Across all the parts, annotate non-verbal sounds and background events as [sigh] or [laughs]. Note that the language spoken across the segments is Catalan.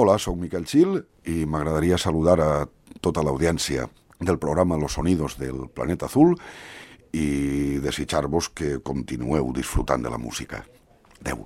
Hola, sóc Miquel Gil i m'agradaria saludar a tota l'audiència del programa Los Sonidos del Planeta Azul i desitjar-vos que continueu disfrutant de la música. Adeu.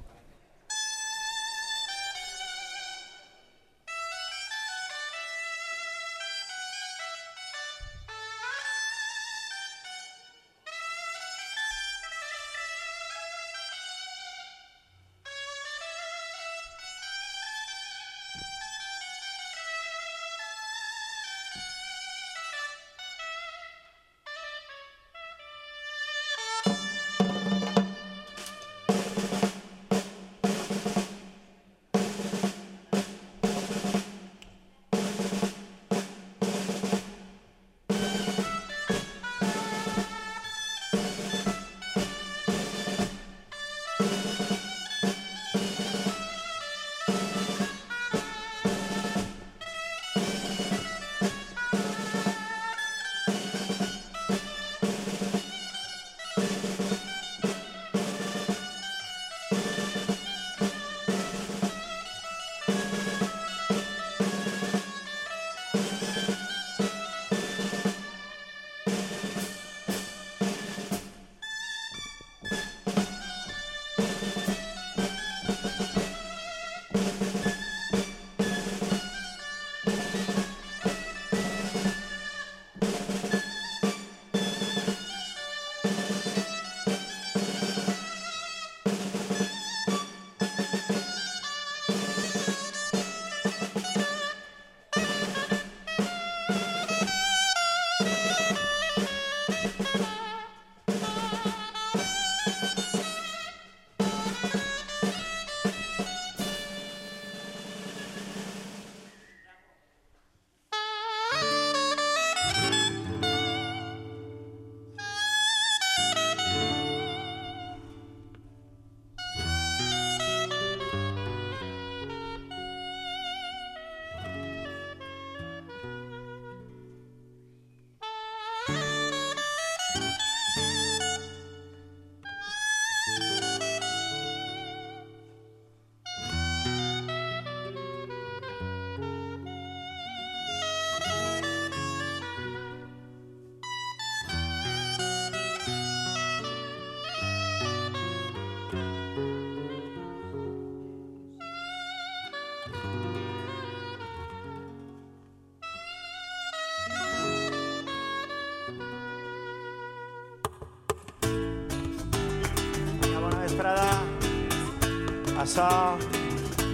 Açò,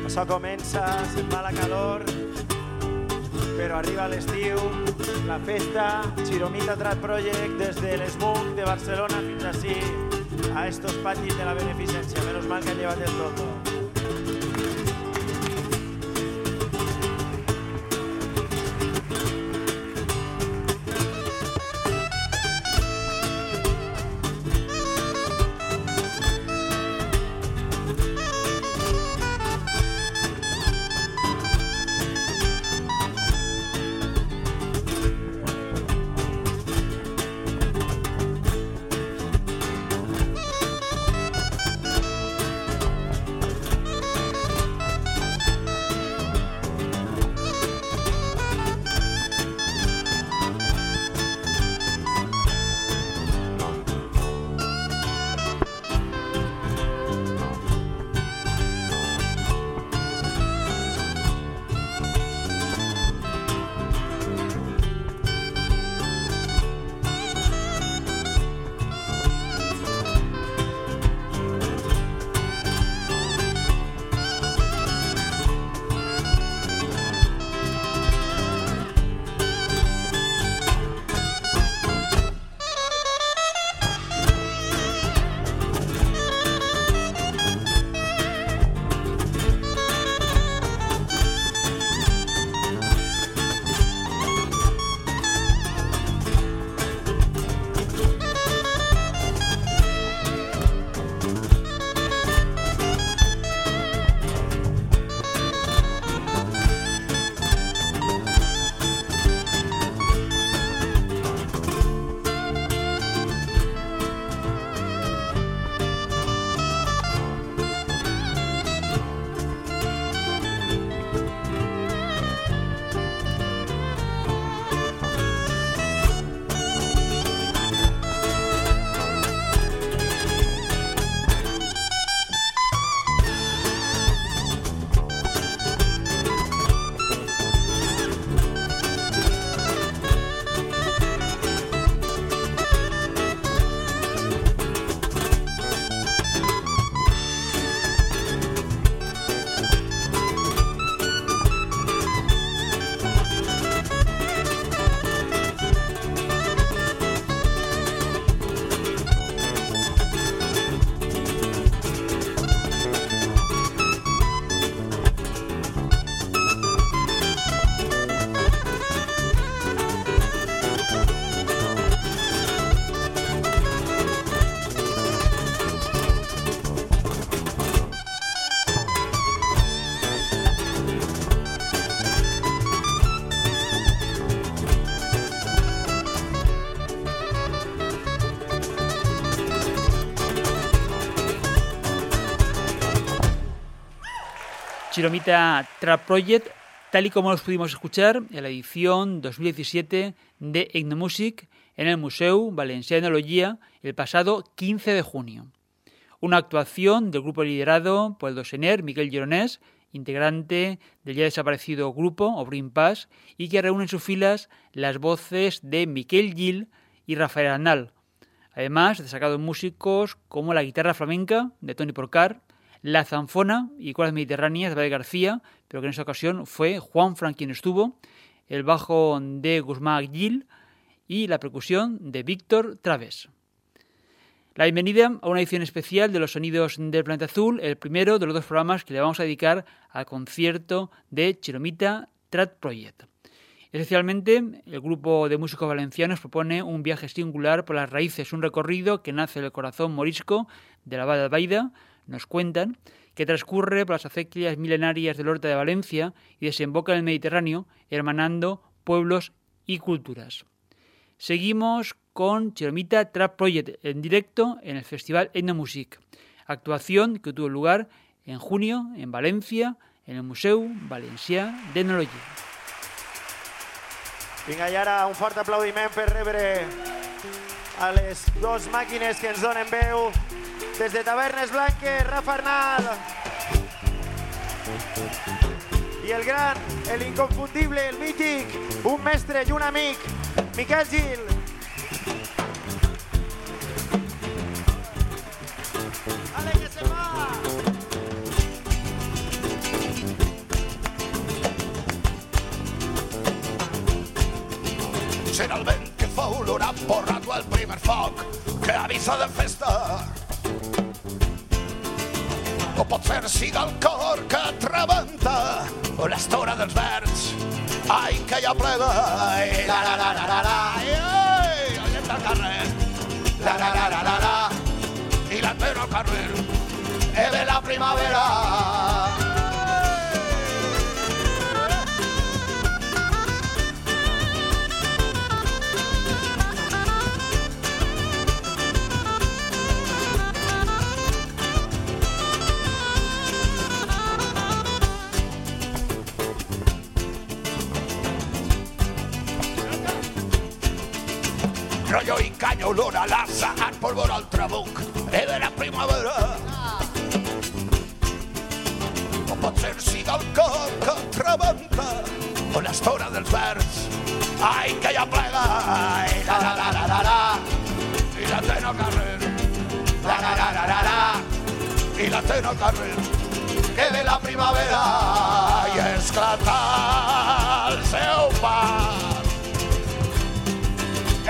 açò comença, se'n va la calor, però arriba l'estiu, la festa, Chiromita Trad Project des de l'Esmuc de Barcelona fins així, a estos patis de la beneficència. Menos mal que han llevat el toto. Chiromita Trap Project, tal y como los pudimos escuchar en la edición 2017 de Etnomusic en el Museu Valencià el pasado 15 de junio. Una actuación del grupo liderado por el dosener Miguel Gironés, integrante del ya desaparecido grupo Obrin Paz, y que reúne en sus filas las voces de Miquel Gil y Rafael Arnal, además de destacados músicos como la guitarra flamenca de Tony Porcar, la zanfona y cuerdas mediterráneas de David García, pero que en esta ocasión fue Juan Frank quien estuvo, el bajo de Guzmán Gil y la percusión de Víctor Traves. La bienvenida a una edición especial de los sonidos del planeta azul, el primero de los dos programas que le vamos a dedicar al concierto de Chiromita Trat Project. Especialmente, el grupo de músicos valencianos propone un viaje singular por las raíces, un recorrido que nace del corazón morisco de la Vada Baida, nos cuentan, que transcurre por las acequias milenarias del norte de Valencia y desemboca en el Mediterráneo, hermanando pueblos y culturas. Seguimos con Chiromita Trap Project en directo en el Festival Etnomusic, actuación que tuvo lugar en junio en Valencia, en el Museu Valencià d'Etnologia. Vinga, i ara un fort aplaudiment per rebre a les dos màquines que ens donen veu Desde Tabernes Blanques, Rafa Arnal. Y el gran, el inconfundible, el mític, un mestre y un amic, Miquel Gil. ¡Ale que se va! Porrat el primer foc que avisa de festa. O pot ser siga el cor que trebenta o l'estora dels verds. Ai que ja plega ai, la la la la la la ai, ai, la gent del carrer. La la la la la la i la gent al carrer. E de la primavera olor a l'assa, en polvor al trabuc, de la primavera. O pot ser siga el cor que trebenta, o l'estona dels verds, ai, que ja plega, ai, la la la la la la, i la tena al carrer, la la la la la la, i la tena al carrer, que de la primavera i esclata el seu pas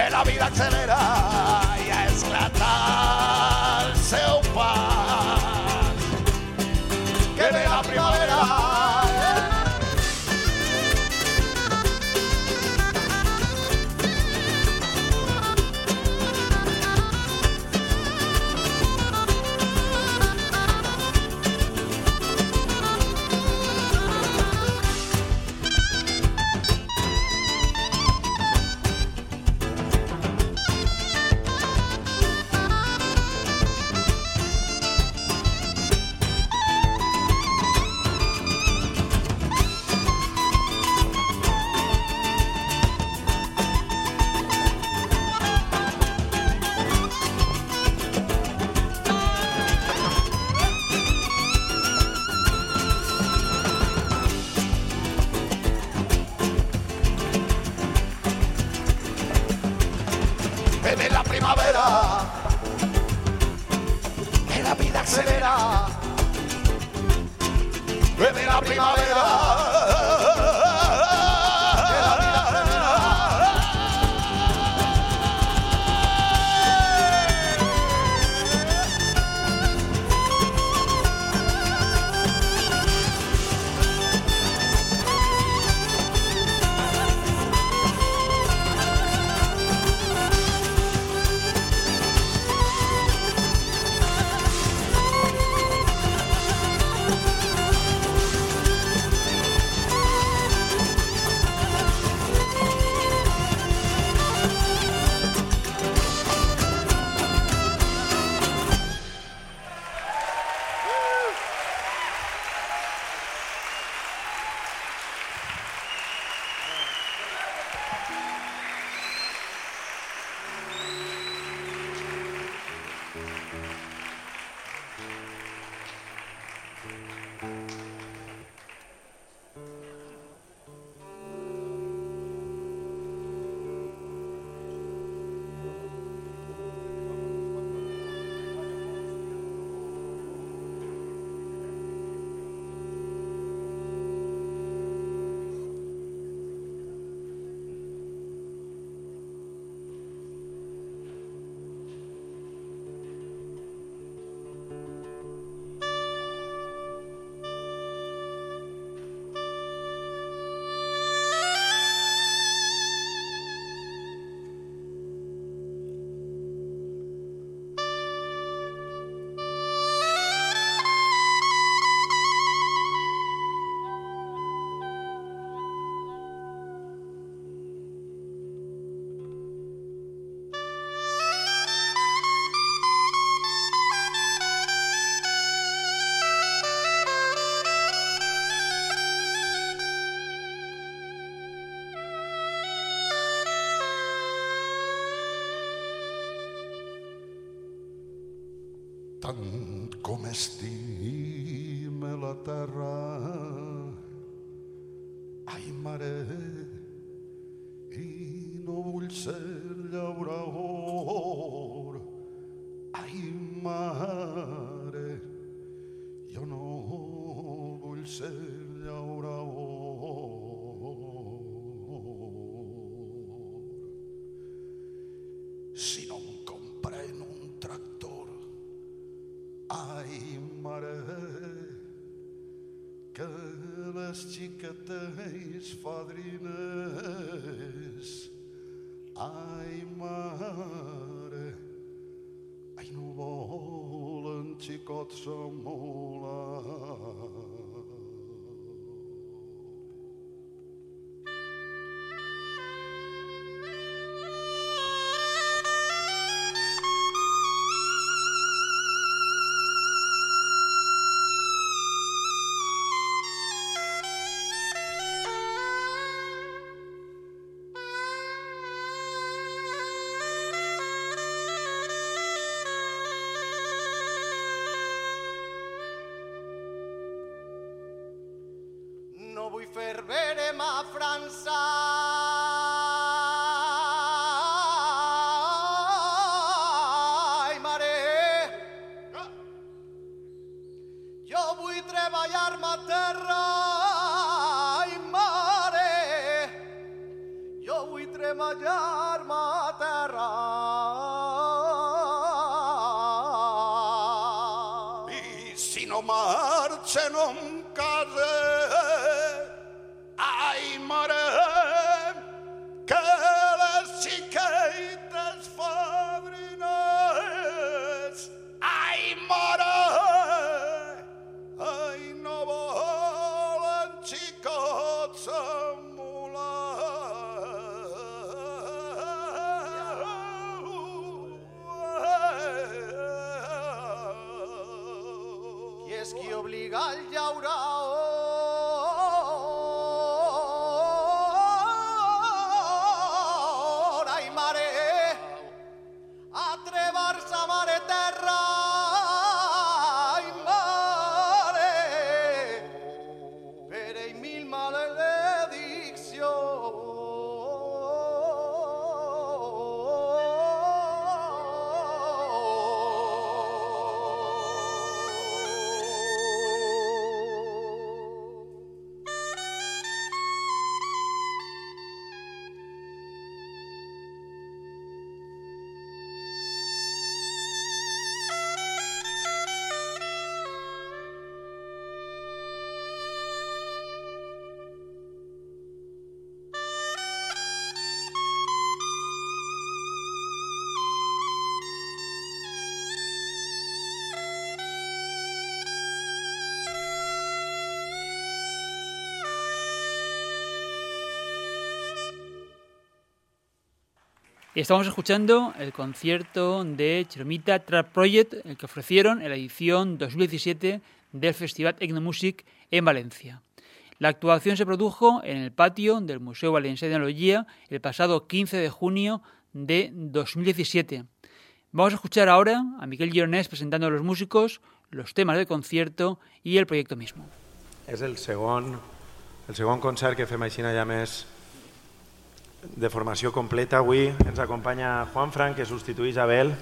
que la vida accelera primavera, que la vida acelera, bebe la primavera. Satan. Ai, mare, que les xiquetes fadrines, ai, mare, ai, no volen xicots amb mula. No marxa no em case. Ai, mare, Estamos escuchando el concierto de Chiromita Trap Project, el que ofrecieron en la edición 2017 del Festival Etnomusic en Valencia. La actuación se produjo en el patio del Museo Valenciano de Enología el pasado 15 de junio de 2017. Vamos a escuchar ahora a Miguel Gironés presentando a los músicos, los temas del concierto y el proyecto mismo. És el segon, el segon concert que fem així ja més de formació completa. Avui ens acompanya Juan Frank, que substitueix Abel.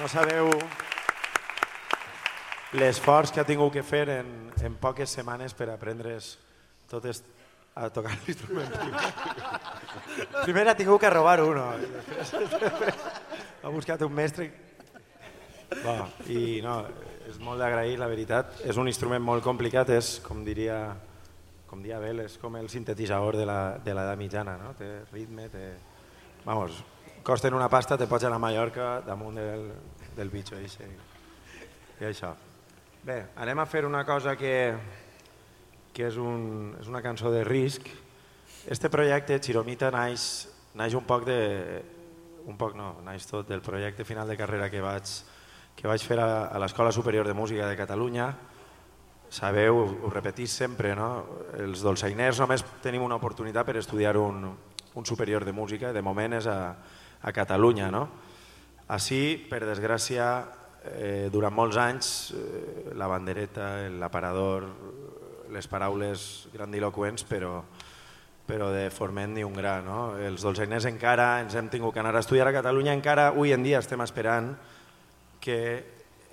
No sabeu l'esforç que ha tingut que fer en, en poques setmanes per aprendre's totes a tocar l'instrument. Primer ha tingut que robar uno. Ha buscat un mestre Bueno, I no, és molt d'agrair, la veritat. És un instrument molt complicat, és, com diria, com dia Abel, és com el sintetitzador de l'edat mitjana, no? Té ritme, té... Vamos, costen una pasta, te pots anar a Mallorca damunt del, del bitxo. I això. Bé, anem a fer una cosa que, que és, un, és una cançó de risc. Este projecte, Chiromita, naix, naix un poc de... Un poc no, naix tot del projecte final de carrera que vaig, que vaig fer a, a l'Escola Superior de Música de Catalunya. Sabeu, ho repetís sempre, no? els dolçainers només tenim una oportunitat per estudiar un, un superior de música, de moment és a, a Catalunya. No? Així, per desgràcia, eh, durant molts anys, eh, la bandereta, l'aparador, les paraules grandiloquents, però, però de forment ni un gra. No? Els dolçainers encara ens hem tingut que anar a estudiar a Catalunya, encara avui en dia estem esperant que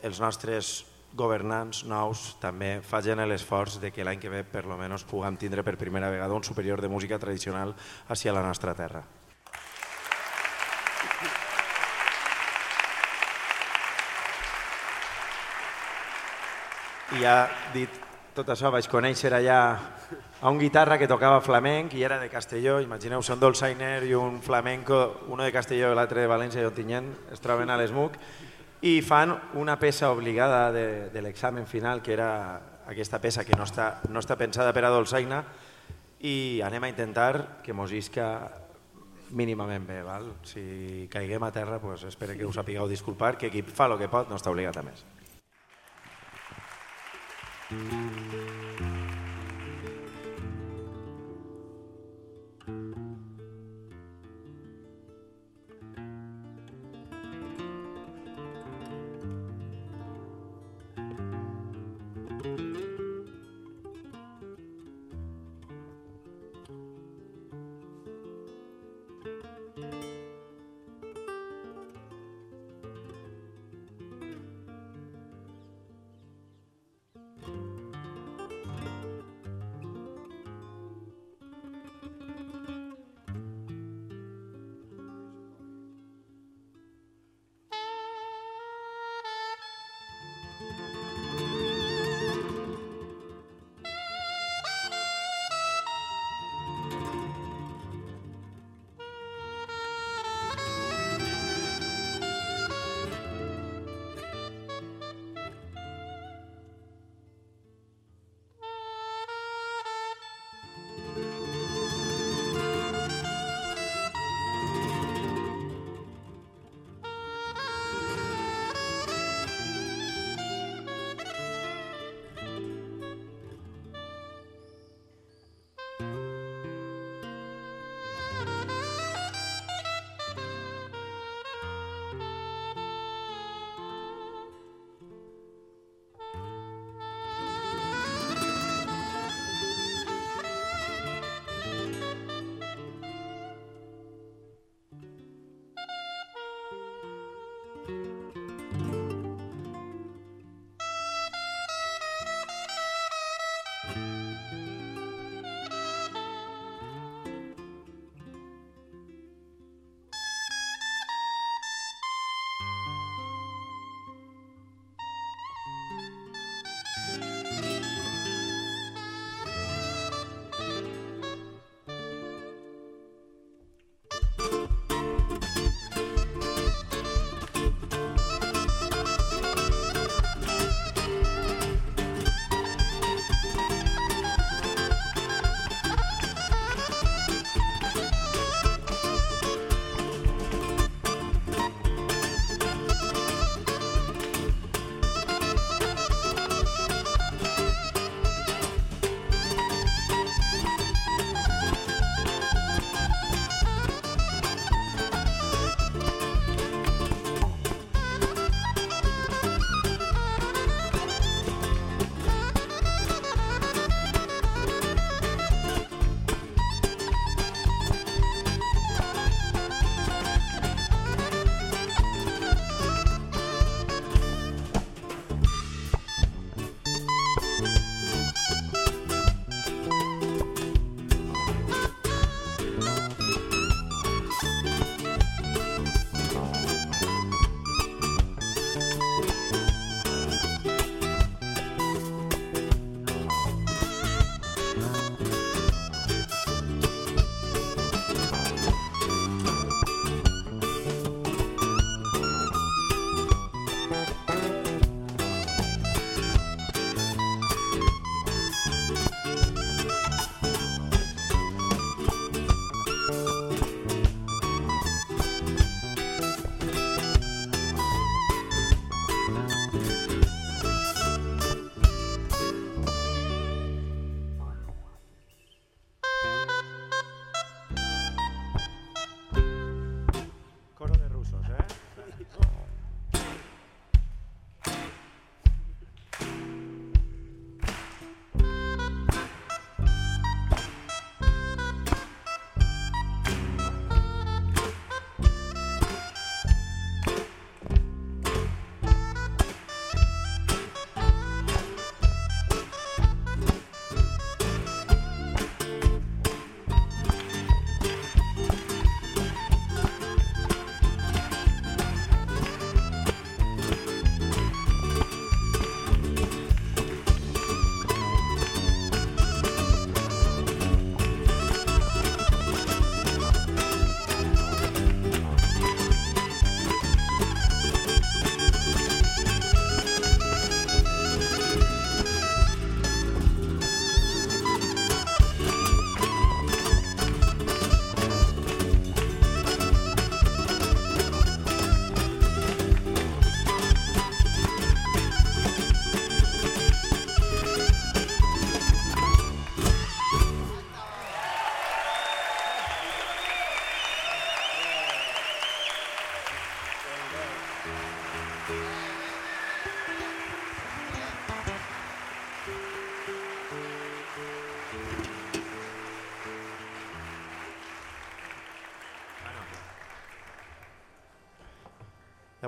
els nostres governants nous també facin l'esforç de que l'any que ve per lo menos puguem tindre per primera vegada un superior de música tradicional hacia la nostra terra. I ja dit tot això vaig conèixer allà a un guitarra que tocava flamenc i era de Castelló, imagineu-se un dolçainer i un flamenco, uno de Castelló i l'altre de València i Ontinyent, es troben a l'ESMUC i fan una peça obligada de, de l'examen final, que era aquesta peça que no està, no està pensada per a dolçaina, i anem a intentar que mos isca mínimament bé. Val? Si caiguem a terra, pues, espero que us sapigueu disculpar, que qui fa el que pot no està obligat a més. Ja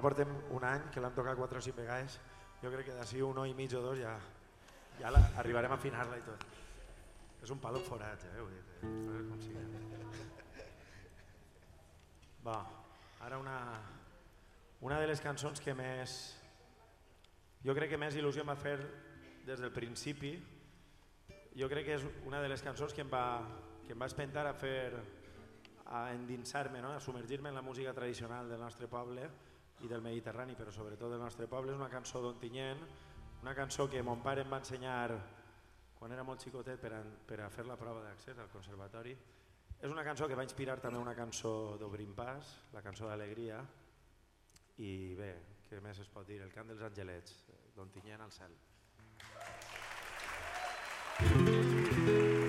portem un any que l'hem tocat quatre o cinc vegades. Jo crec que d'ací un i mig o dos ja, ja la, arribarem a afinar-la i tot. És un palo forat, eh? Vull dir, que- com sigui. Va, ara una, una de les cançons que més... Jo crec que més il·lusió em va fer des del principi. Jo crec que és una de les cançons que em va, que em va espentar a fer a endinsar-me, no? a submergir-me en la música tradicional del nostre poble i del Mediterrani, però sobretot del nostre poble. És una cançó d'Ontinyent, una cançó que mon pare em va ensenyar quan era molt xicotet per a, per a fer la prova d'accés al conservatori. És una cançó que va inspirar també una cançó d'Obrim Pas, la cançó d'Alegria, i bé, què més es pot dir? El cant dels angelets, d'Ontinyent al cel. I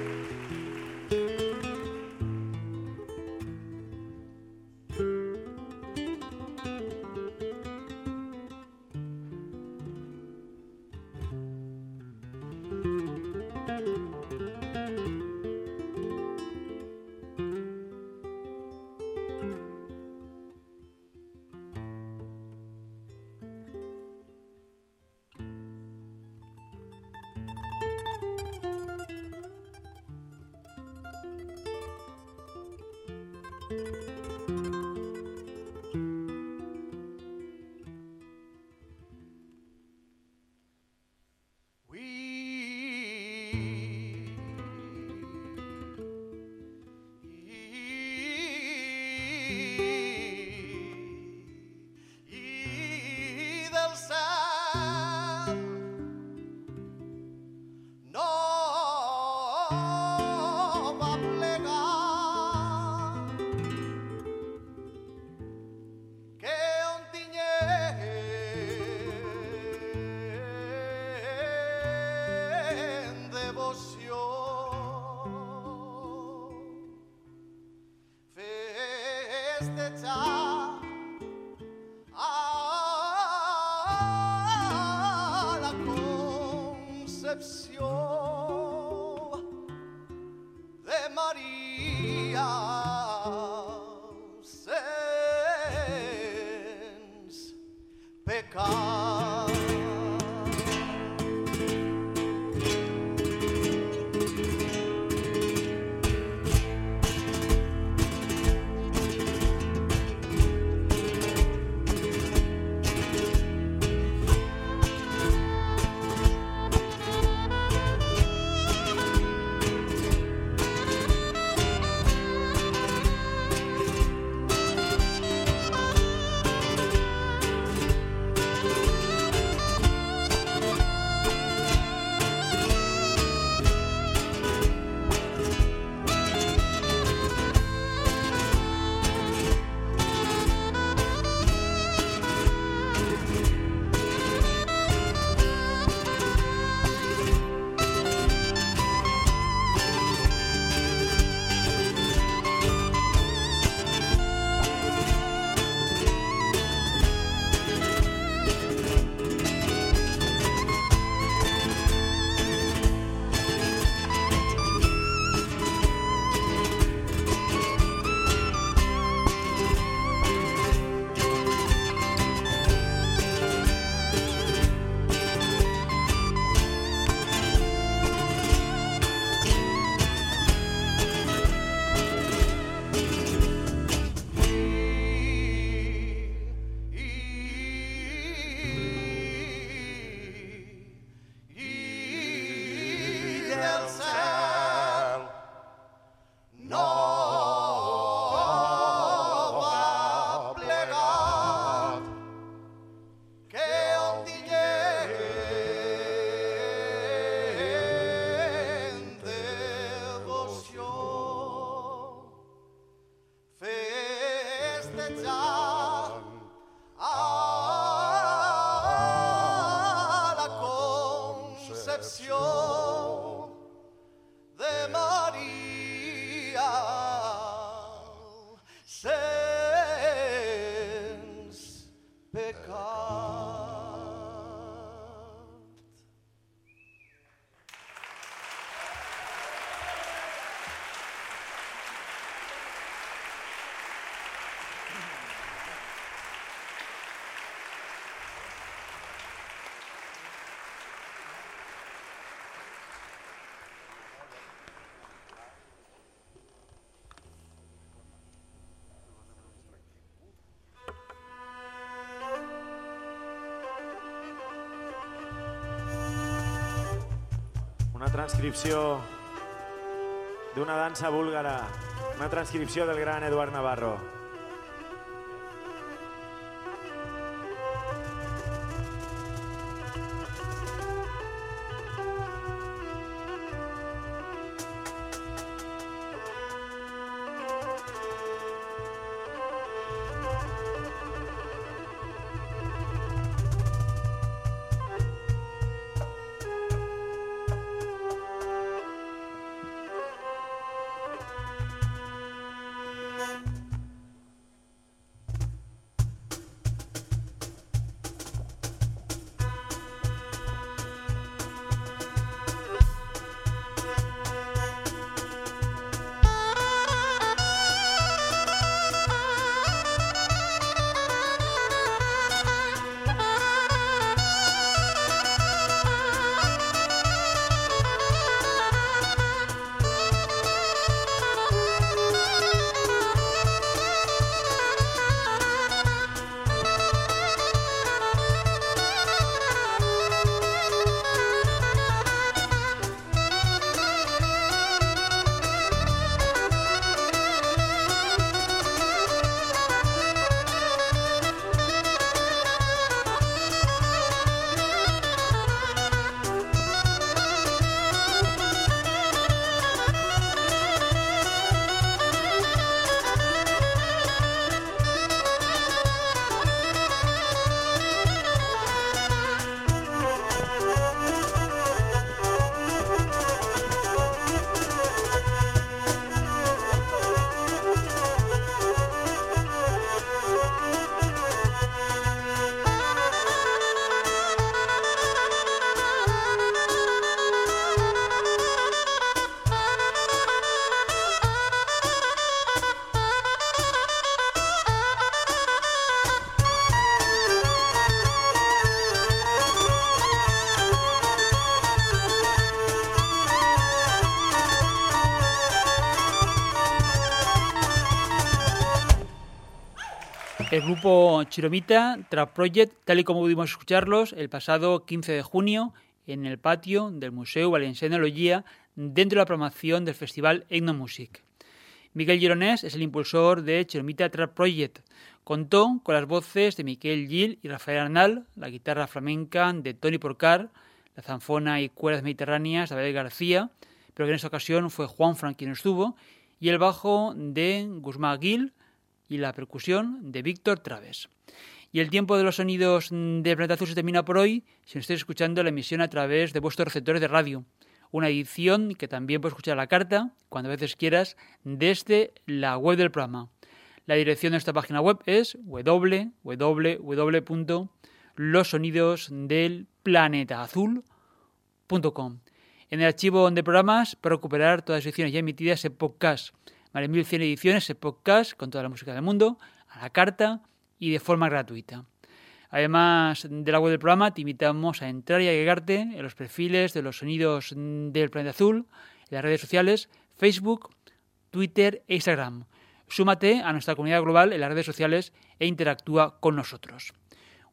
Maria transcripció d'una dansa búlgara, una transcripció del gran Eduard Navarro. El grupo Chiromita Trap Project, tal y como pudimos escucharlos el pasado 15 de junio en el patio del Museo Valenciano Logia dentro de la programación del festival Etnomusic. Miguel Gironés es el impulsor de Chiromita Trap Project. Contó con las voces de Miquel Gil y Rafael Arnal, la guitarra flamenca de Tony Porcar, la zanfona y cuerdas mediterráneas de Abel García, pero que en esta ocasión fue Juan Frank quien estuvo, y el bajo de Guzmán Gil, y la percusión de Víctor Traves. Y el tiempo de los sonidos de Planeta Azul se termina por hoy si nos estáis escuchando la emisión a través de vuestros receptores de radio. Una edición que también puedes escuchar a la carta, cuando a veces quieras, desde la web del programa. La dirección de esta página web es www.losonidosdelplanetaazul.com. En el archivo de programas para recuperar todas las ediciones ya emitidas en podcast más de 1100 ediciones de podcast con toda la música del mundo, a la carta y de forma gratuita. Además de la web del programa, te invitamos a entrar y agregarte en los perfiles de los sonidos del planeta azul, en las redes sociales Facebook, Twitter e Instagram. Súmate a nuestra comunidad global en las redes sociales e interactúa con nosotros.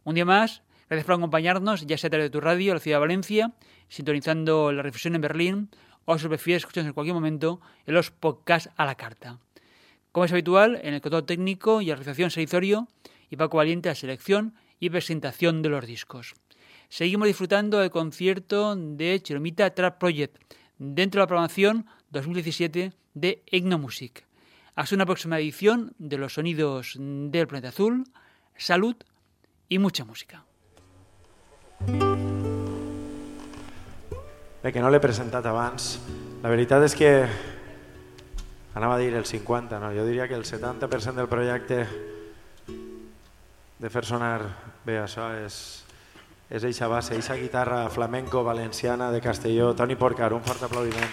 Un día más, gracias por acompañarnos, ya sea a través de tu radio, la ciudad de Valencia, sintonizando la reflexión en Berlín o si prefieres escuchar en cualquier momento en los podcasts a la carta. Como es habitual, en el control técnico y la realización Serizorio y Paco Valiente a selección y presentación de los discos. Seguimos disfrutando del concierto de Cheromita Trap Project dentro de la programación 2017 de Ignomusic. Hasta una próxima edición de los sonidos del planeta azul. Salud y mucha música. Bé, que no l'he presentat abans. La veritat és que anava a dir el 50, no? jo diria que el 70% del projecte de fer sonar bé això és, és eixa base, eixa guitarra flamenco valenciana de Castelló. Toni Porcar, un fort aplaudiment.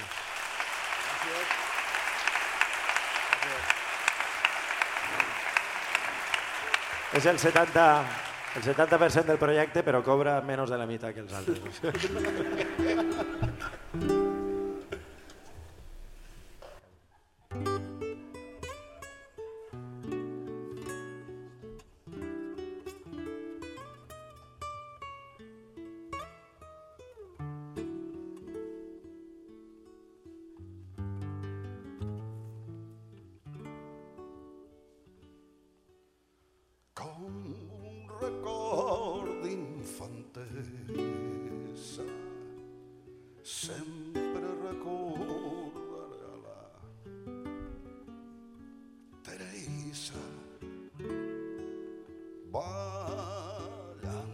És el 70, el 70% del projecte, però cobra menys de la meitat que els altres. [laughs] sempre recordaré la Teresa ballant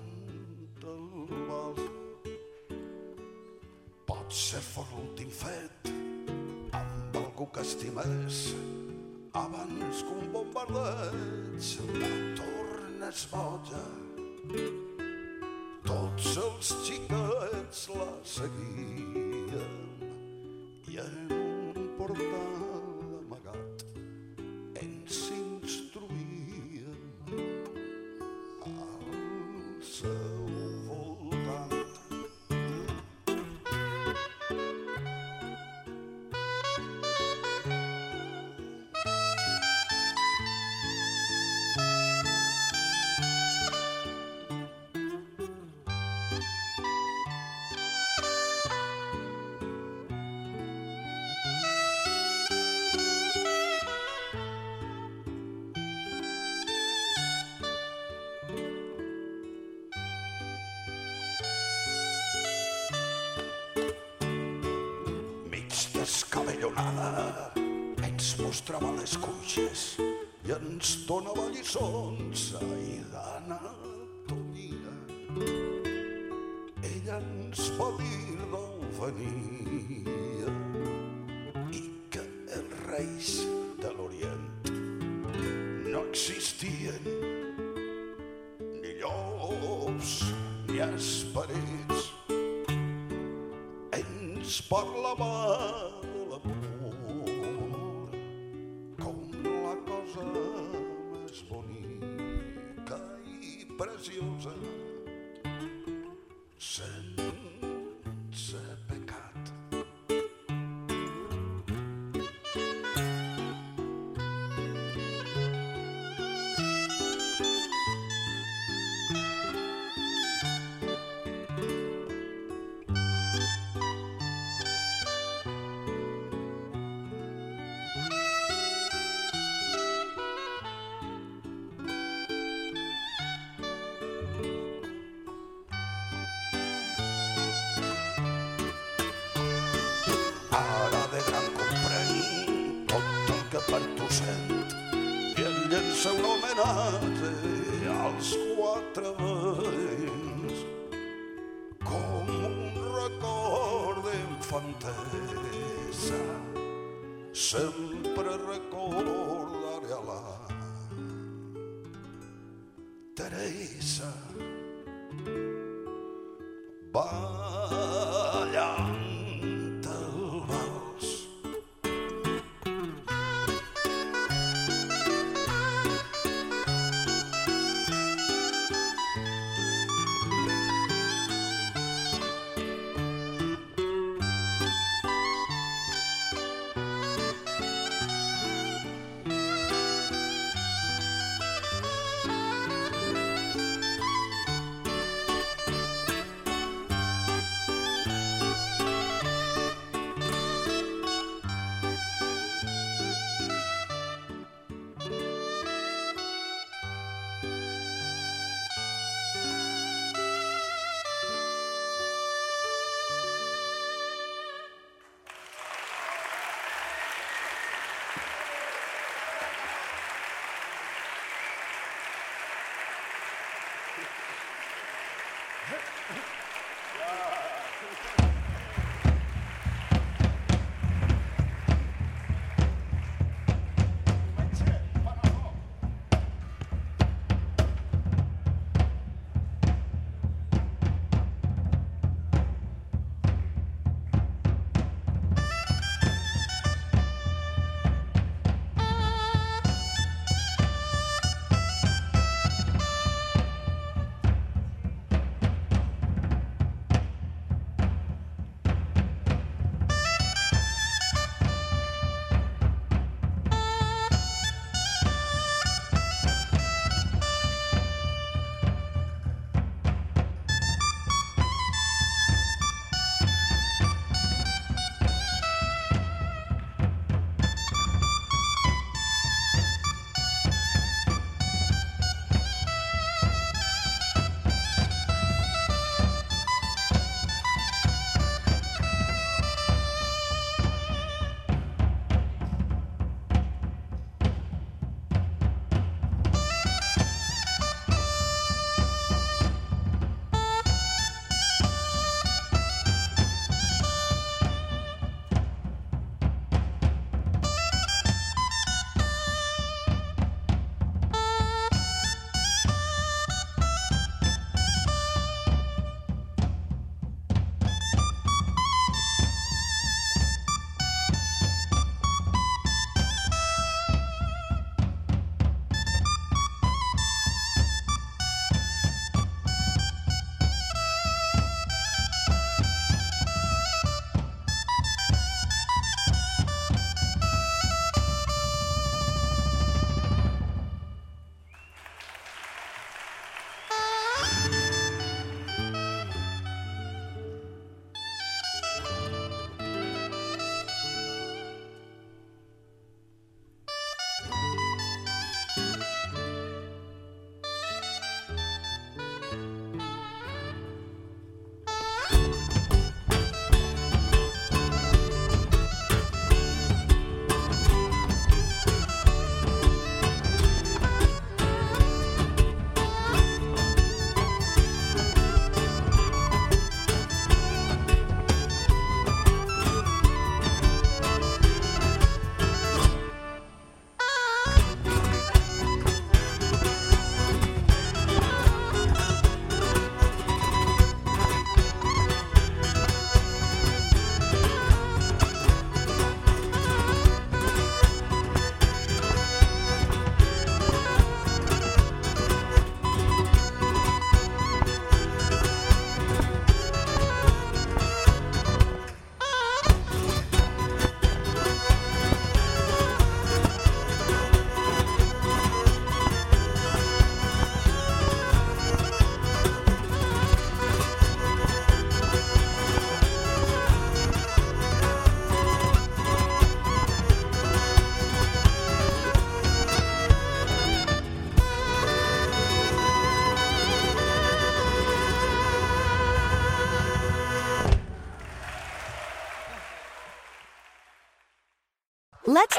el vals. Pot ser fort l'últim fet amb algú que estimés abans que un bombardeig la tornes boja. Tots els xiquets la seguien 그 ens mostrava les cuixes i ens donava lliçons ai, d'anatomia. Ella ens va dir d'on venia i que els reis de l'Orient no existien ni llops ni esperits ens parlava cosa més bonica i preciosa. Sense veïns com un record d'infantesa sempre recordaré a la Teresa